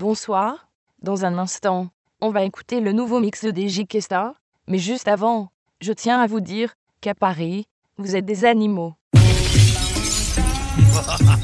Bonsoir. Dans un instant, on va écouter le nouveau mix de DJ Kesta. Mais juste avant, je tiens à vous dire qu'à Paris, vous êtes des animaux.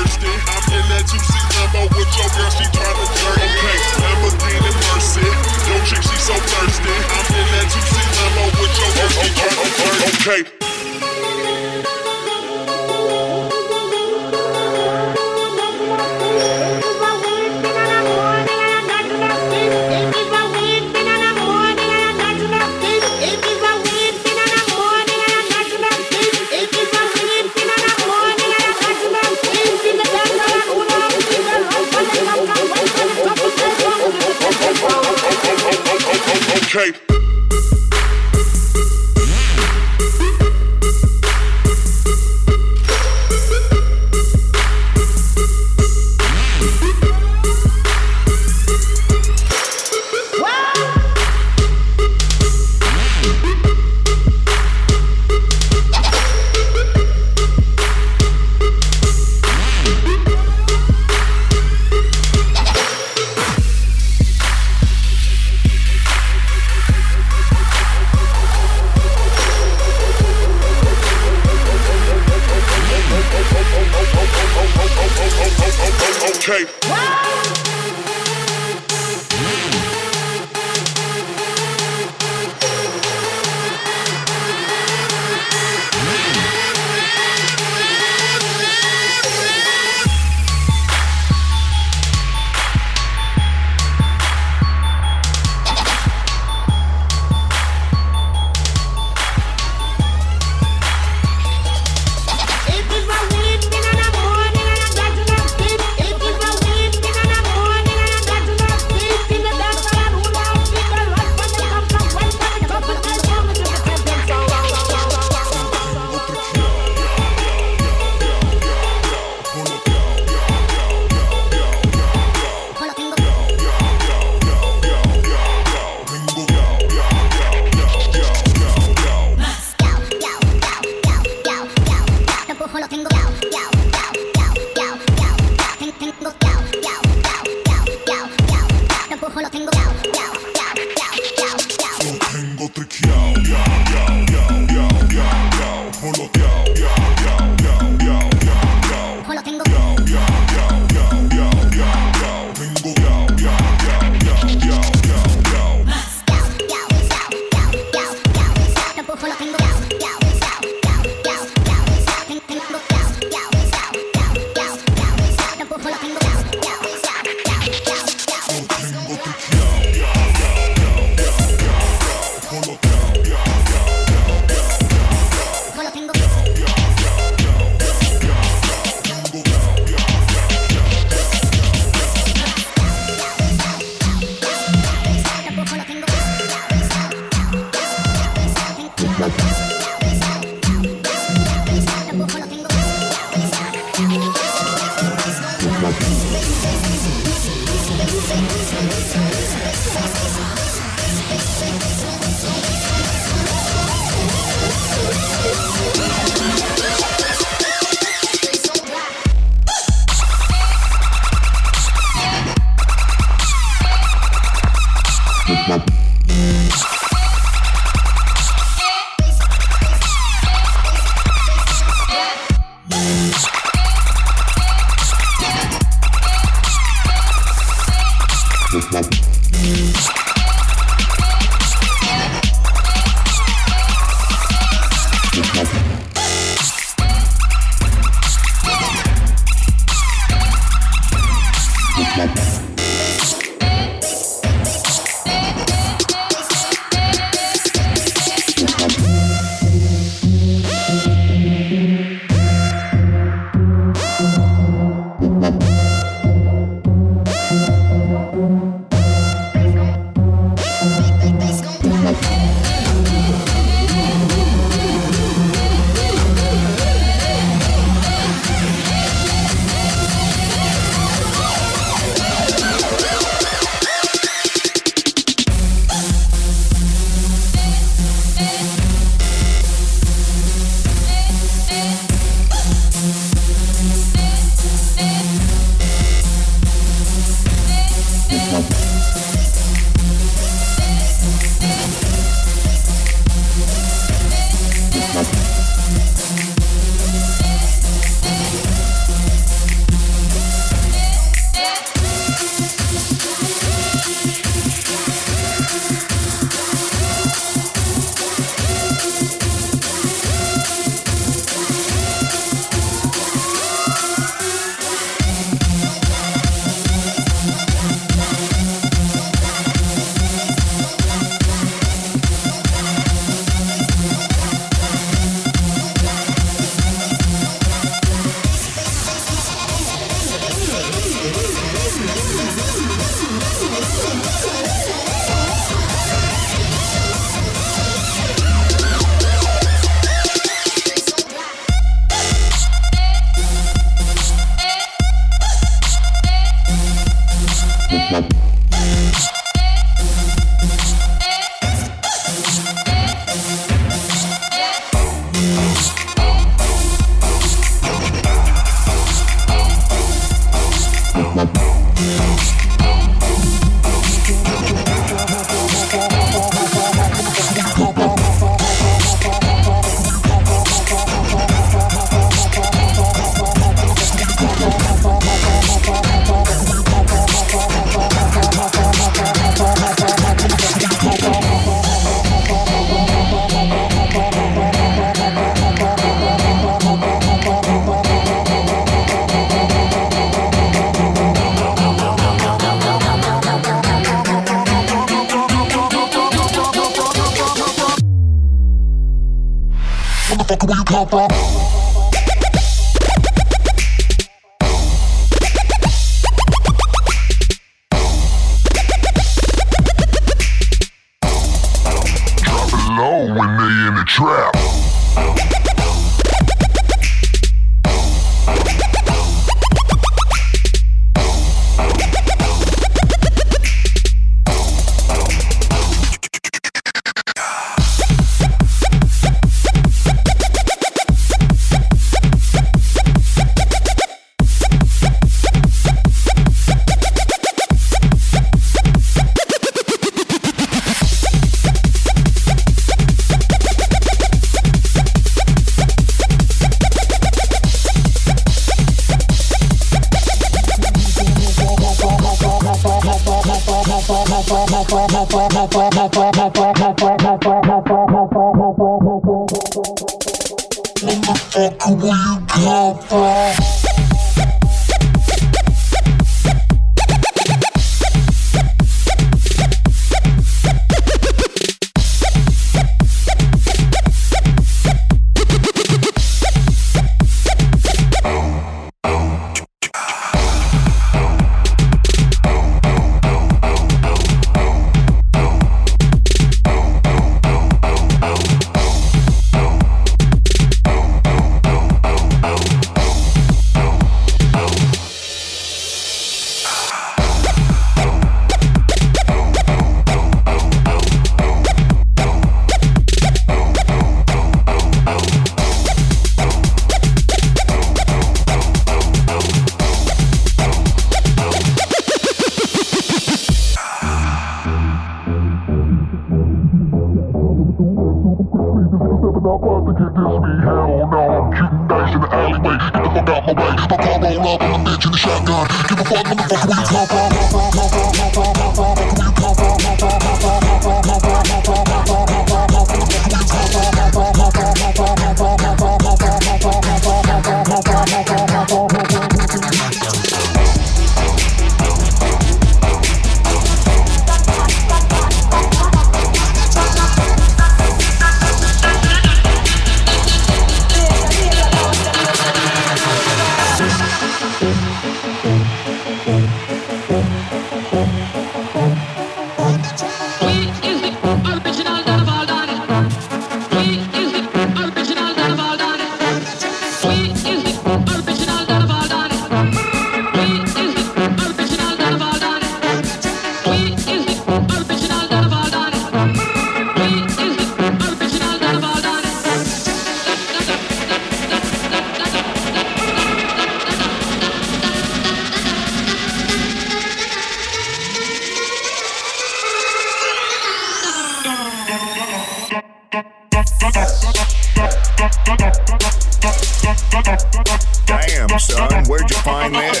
fine edge.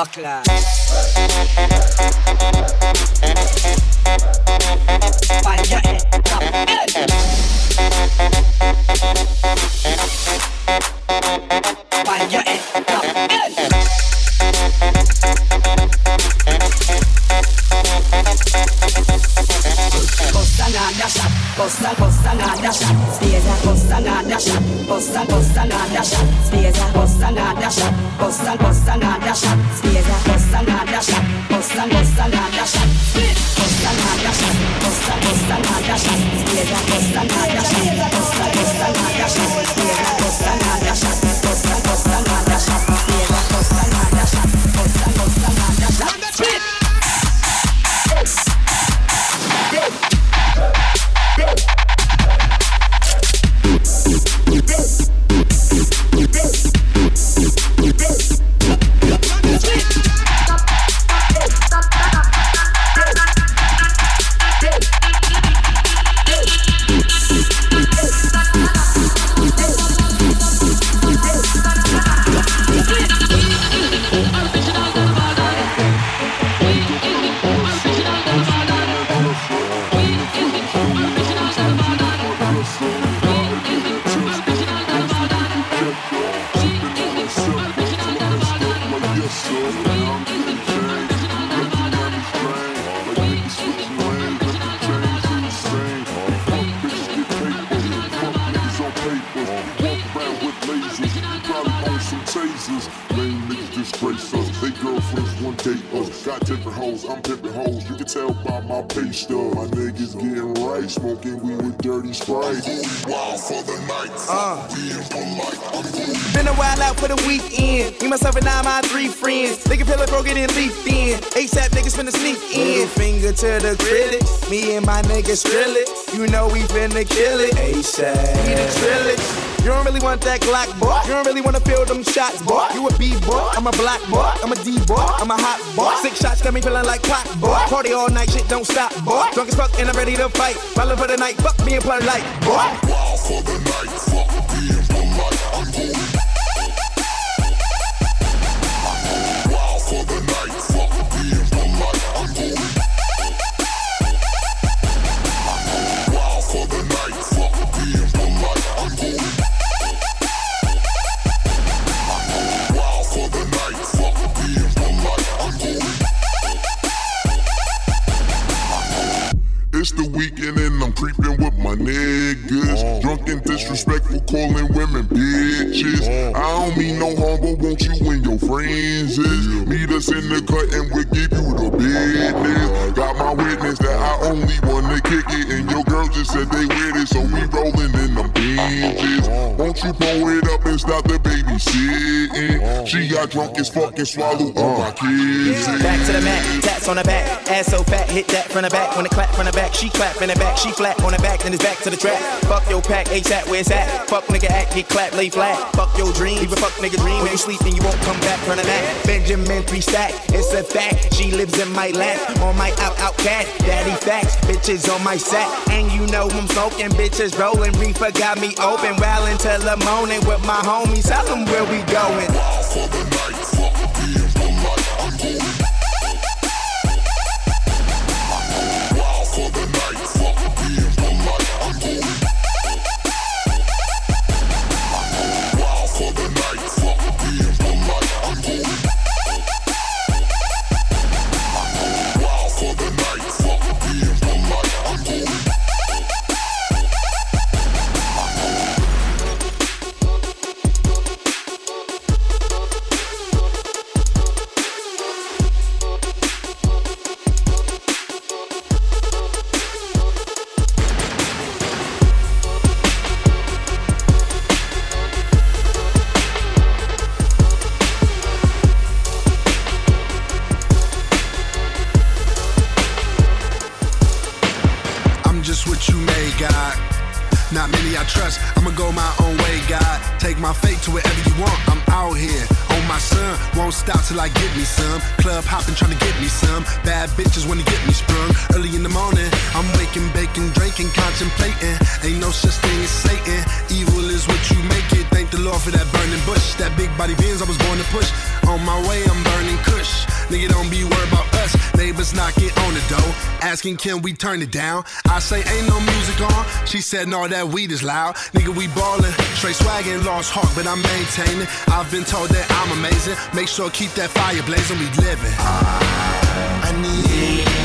Buckler. Niggas drill it. You know we finna kill it. ASAP. We the drillers. You don't really want that Glock, boy. You don't really wanna feel them shots, boy. You a B boy, I'm a black boy, I'm a D boy, I'm a hot boy. Six shots got me feeling like clock, boy. Party all night, shit don't stop, boy. Drunk as fuck and I'm ready to fight. Ballin' for the night, fuck me and play like, boy. Creeping with my niggas. Oh. Drunk and disrespectful, calling women bitches. Oh. I don't mean no harm, but won't you and your friends is? Meet us in the cut and we'll give you the business. Got my witness that I only wanna kick it, and your girl just said they with it, so we rolling in them binges. Won't you pull it up and stop the babysitting? Uh-huh. She got drunk as fuck and swallowed all my uh-huh. kids. Back to the mat, tats on the back. Ass so fat, hit that from the back. When it clap from the back, she clap in the back. She flat on the back, then it's back to the track. Fuck your pack, ASAP, where it's at. Fuck nigga act, get clap, lay flat. Fuck your dream, leave a fuck nigga dream. When you sleep and you won't come back, turn a nap. Benjamin three stack, it's a fact. She lives in my lap, on my out out cat. Daddy facts, bitches on my sack. And you know I'm smoking, bitches rolling. Reefer got me open, well until the morning with my homies. Tell them where we going. My fate to wherever you want, I'm out here. On my son, won't stop till I get me some. Club hopping, trying to get me some. Bad bitches wanna get me sprung. Early in the morning, I'm waking, baking, drinking, contemplating. Ain't no such thing as Satan. Evil is what you make it. Thank the Lord for that burning bush. That big body Benz I was born to push. On my way, I'm burning kush. Nigga, don't be worried about us. Neighbors knocking on the door, asking can we turn it down. I say ain't no music on. She said no, that weed is loud. Nigga, we ballin', straight swaggin', lost heart, but I'm maintaining. I've been told that I'm amazing. Make sure keep that fire blazing. We living. I need.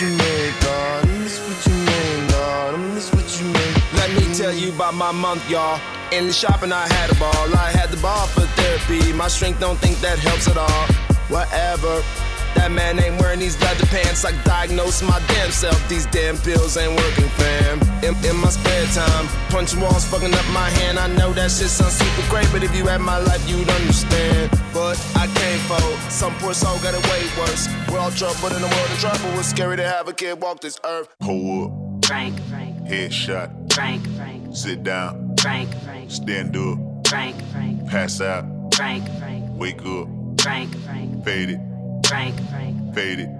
You made, God. This what you made, God. This what you made. Let me tell you about my month, y'all. In the shopping, I had a ball. I had the ball for therapy. My strength don't think that helps at all. Whatever. That man ain't wearing these leather pants. I diagnosed my damn self. These damn pills ain't working, fam. In, in my spare time, punching walls, fucking up my hand. I know that shit sounds super great, but if you had my life, you'd understand. But I can't fold. Some poor soul got it way worse. We're all trouble in the world of trouble. It's scary to have a kid walk this earth. pull up, Frank, Frank, headshot, Frank, Frank, sit down, Frank, Frank, stand up, Frank, Frank, pass out, Frank, Frank. wake up, Frank, fade it, Frank, fade it.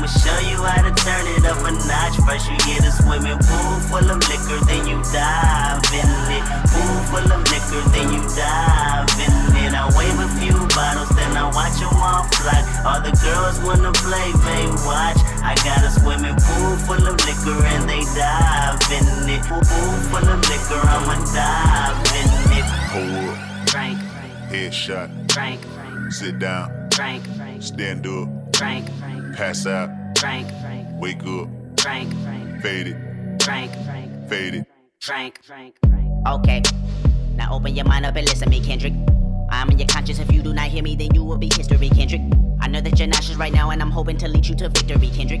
I'ma show you how to turn it up a notch. First you get a swimming pool full of liquor, then you dive in it. Pool full of liquor, then you dive in it. I wave a few bottles, then I watch them all fly. All the girls wanna play, they watch. I got a swimming pool full of liquor and they dive in it. Pool full of liquor, I'ma dive in it. Hold up, Frank, headshot, Frank, sit down, Frank, stand up, Frank, pass out, Frank, Frank. wake up, Frank, fade it, Frank, fade it. Frank, Frank. Okay, now open your mind up and listen to me, Kendrick. I'm in your conscience. If you do not hear me, then you will be history, Kendrick. I know that you're nauseous right now, and I'm hoping to lead you to victory, Kendrick.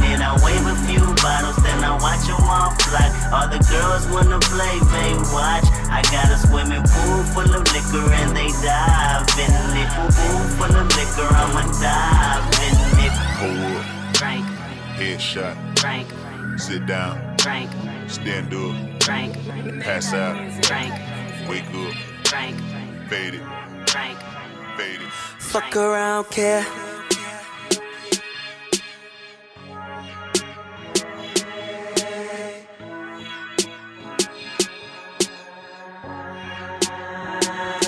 I wave a few bottles, then I watch them all fly. All the girls wanna play, they watch. I got a swimming pool full of liquor and they dive in it. Pool full of liquor, I'ma dive in it. Hold up, Frank, headshot, Frank, sit down, Frank, stand up, Frank, pass out, Frank, wake up, Frank, fade it, Frank. fade. Fuck around, care.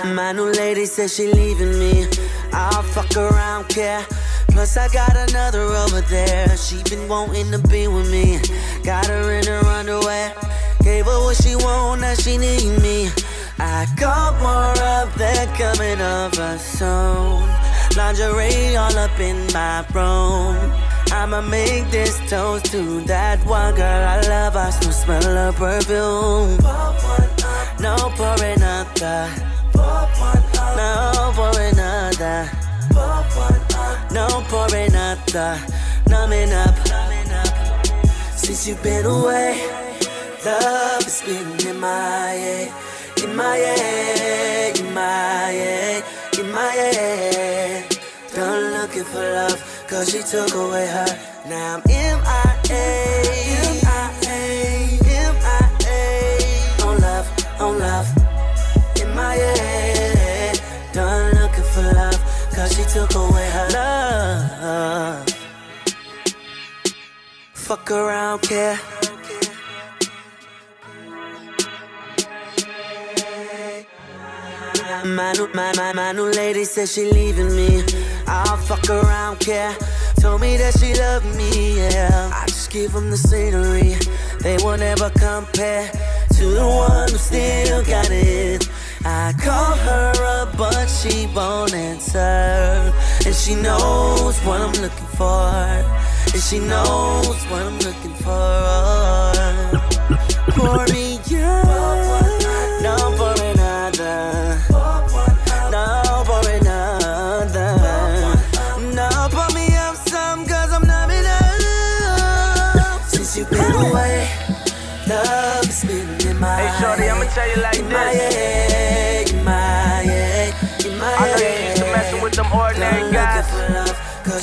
My new lady says she leaving me. I'll fuck around, care. Plus I got another over there. She been wanting to be with me. Got her in her underwear. Gave her what she want, now she need me. I got more of that coming over soon. Lingerie all up in my room. I'ma make this toast to that one girl I love. I still smell her perfume. No for another. No for another. No for another. Numbing up. Since you've been away, love has been in my head. In my head, in my head, in my head. Done looking for love, cause she took away her. Now I'm MIA, she took away her love. Fuck around, care. My new, my, my, my new lady says she leaving me. I'll fuck around, care. Told me that she loved me, yeah. I just give them the scenery. They will never compare to the one who still got it. I call her up, but she won't answer. And she knows what I'm looking for. And she knows what I'm looking for. Pour me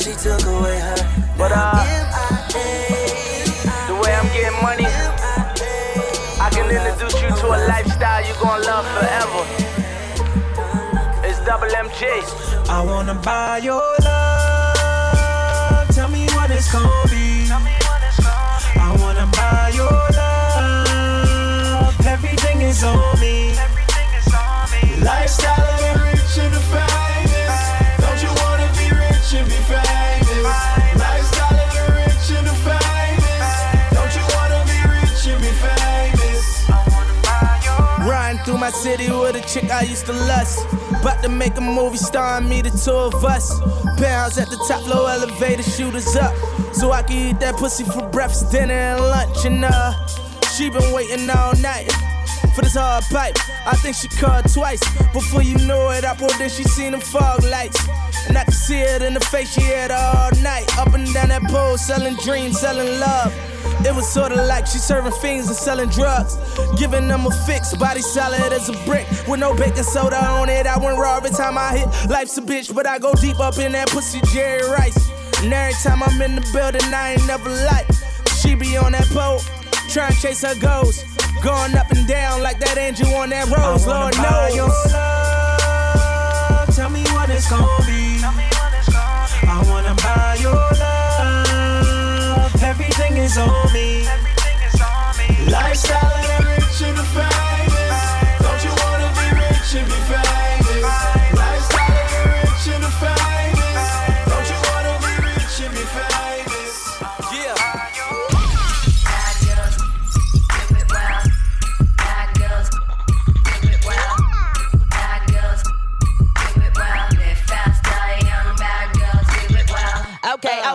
she took away her. But, uh, The way I'm getting money, I can introduce you to a lifestyle you're gonna love forever. It's double MG. I wanna buy your love. Tell me what it's gonna be. I wanna buy your love. Everything is on me. Everything is on me. Lifestyle of my city with a chick I used to lust. About to make a movie starring me, the two of us. Pounds at the top low elevator, shooters up. So I can eat that pussy for breakfast, dinner, and lunch. And uh, she been waiting all night for this hard pipe. I think she called twice. Before you know it, I pulled in, she seen the fog lights. And I could see it in the face, she had all night. Up and down that pole, selling dreams, selling love. It was sorta like she serving fiends and selling drugs. Giving them a fix, body solid as a brick. With no baking soda on it, I went raw every time I hit. Life's a bitch, but I go deep up in that pussy Jerry Rice. And every time I'm in the building, I ain't never like. She be on that boat, trying to chase her goals. Going up and down like that angel on that rose, Lord knows. Your love. Tell me what it's gonna be. I wanna buy your. Everything is on me. Lifestyle and rich and famous. Don't you wanna be rich and be famous?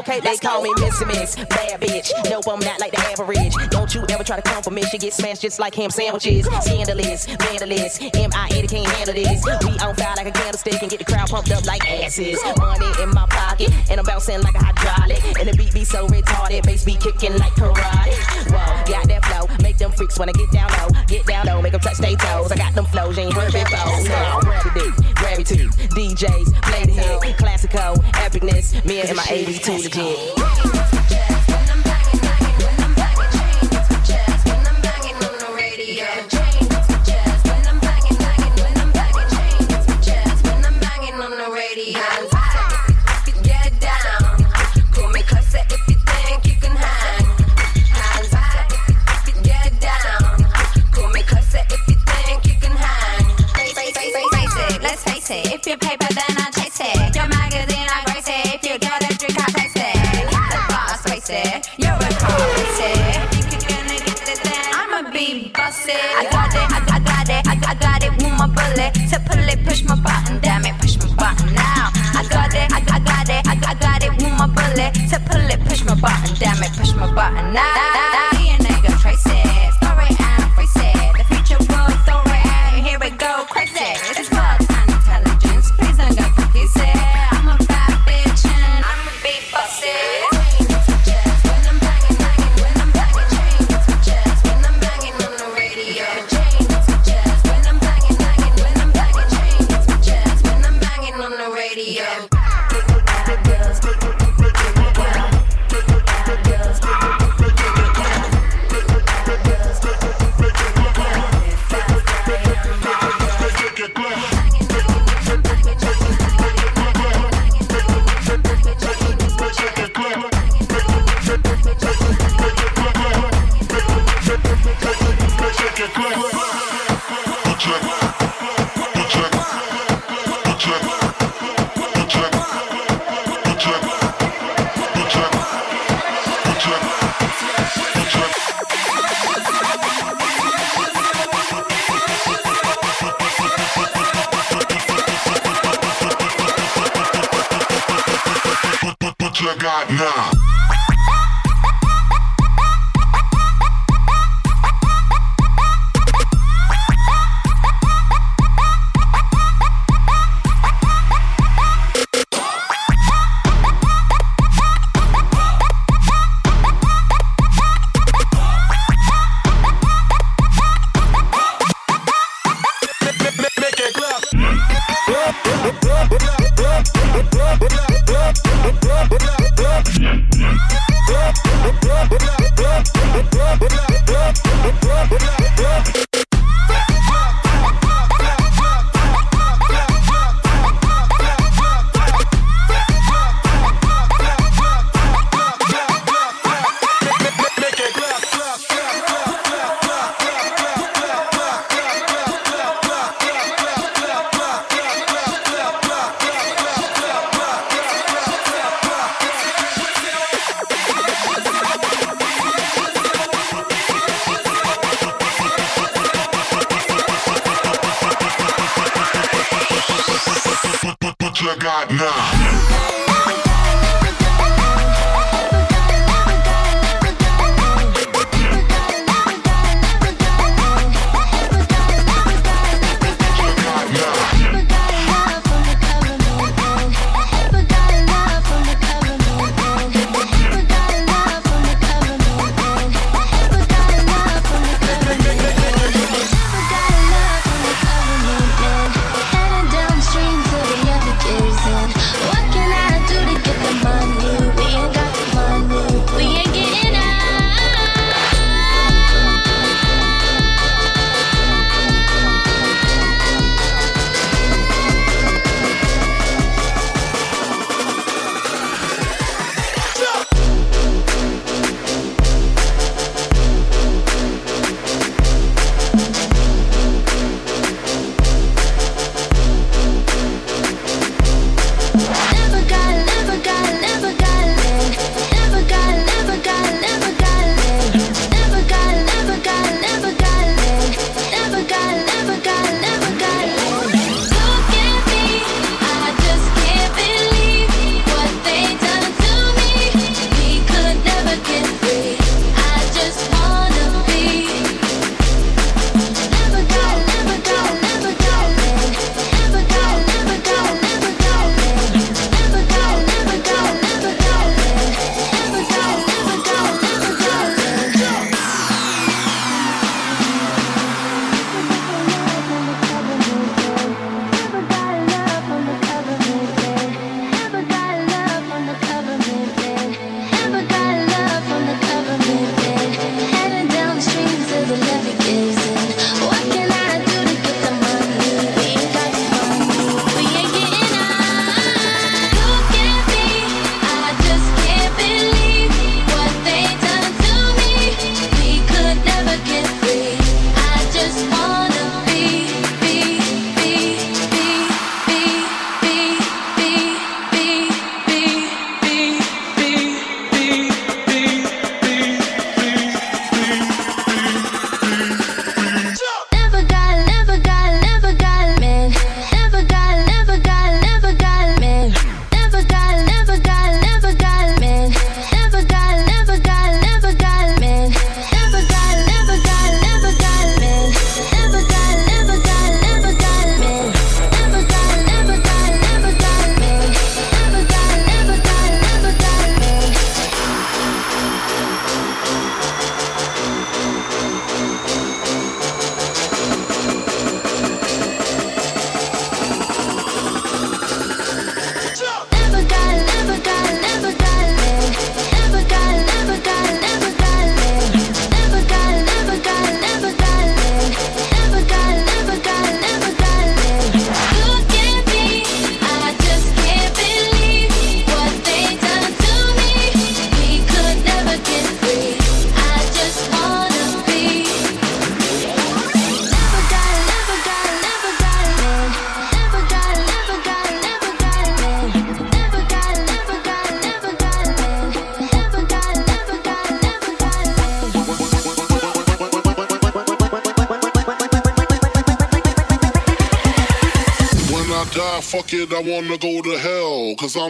Okay, they call me Missy Miss, bad bitch. No, I'm not like the average. Don't you ever try to come for me. She get smashed just like ham sandwiches. Scandalous, vandalous, M.I.A. can't handle this. We on fire like a candlestick and get the crowd pumped up like asses. Money in my pocket, and I'm bouncing like a hydraulic. And the beat be so retarded, bass be kicking like karate. Whoa, got that flow, make them freaks wanna get down low. Get down low, make them touch their toes. I got them flows, you ain't heard before. Now, grab it, grab it too. DJs, play the hit, epicness. Me and my 82 legit. My. To pull it, push my button, damn it, push my button now. I got it, I, I got it, I, I got it with my bullet. To pull it, push my button, damn it, push my button now.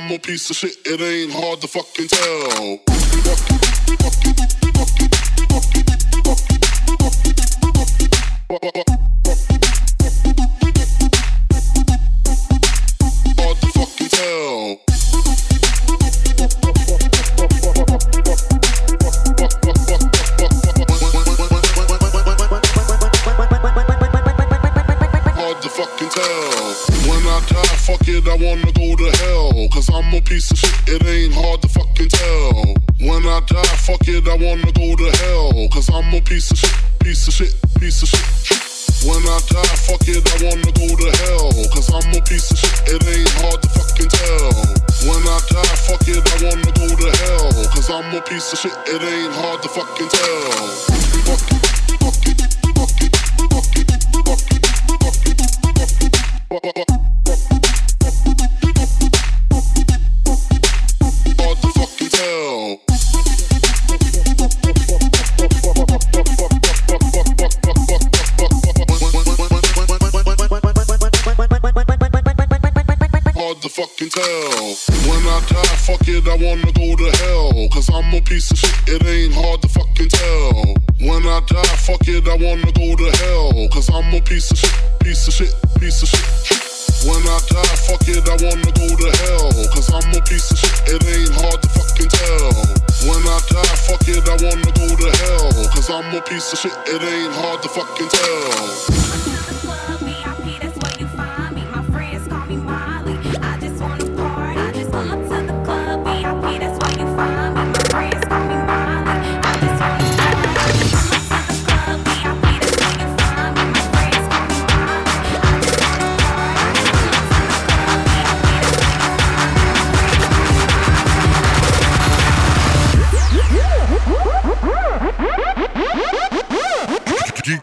I'm a piece of shit, it ain't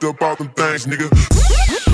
up all them things, nigga.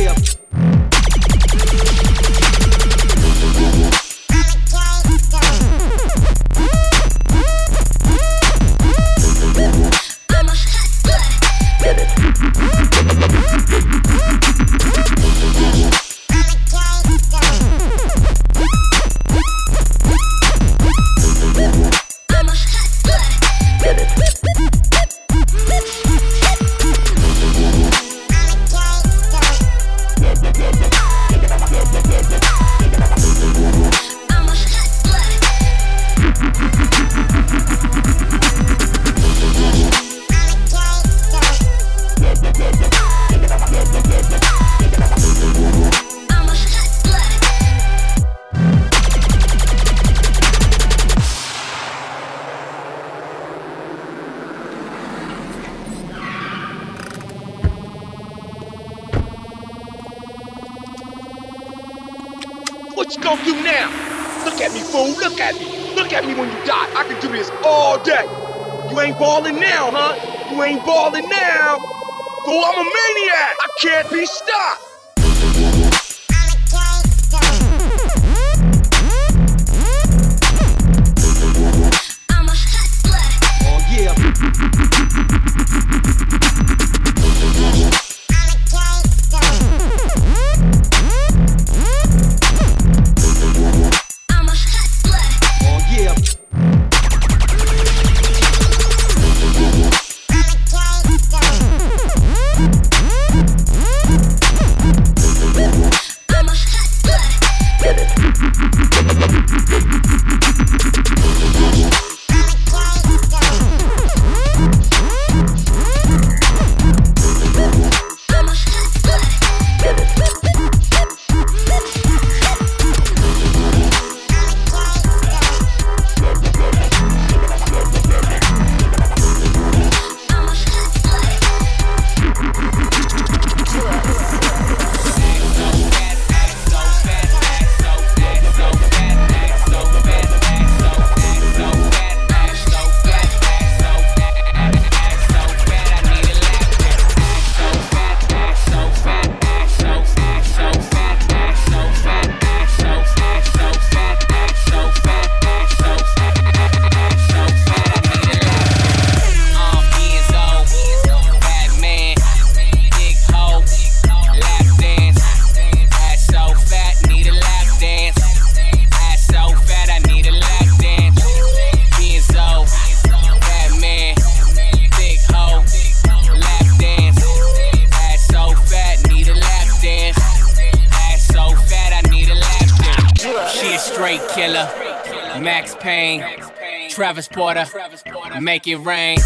Yeah. make it rain.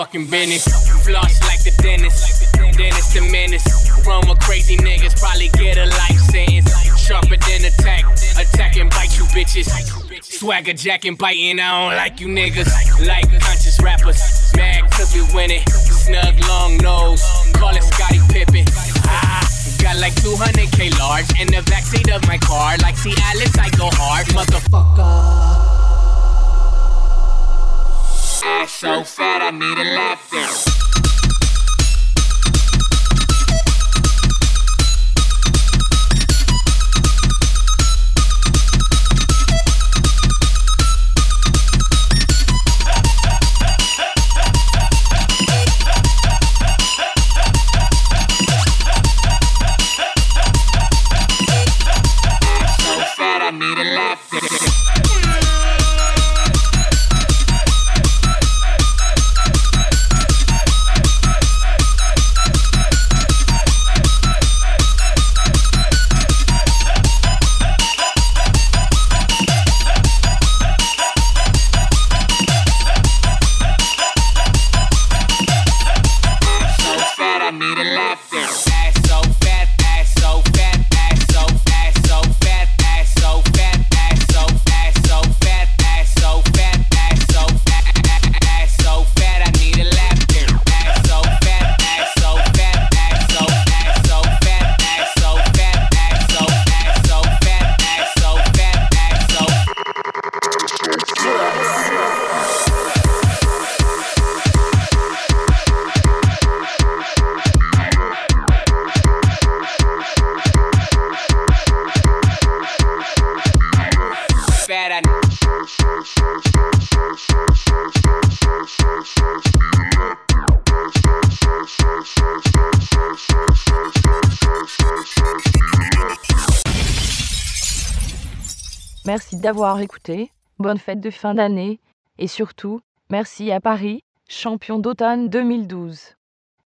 motherfucking business. Floss like the dentist, dentist the menace. Run with crazy niggas, probably get a life sentence. Sharper than attack, attack and bite you bitches. Swagger jack and biting, I don't like you niggas. Like I'm so fat, I need a lap dance. Merci d'avoir écouté. Bonne fête de fin d'année. Et surtout, merci à Paris, champion d'automne 2012.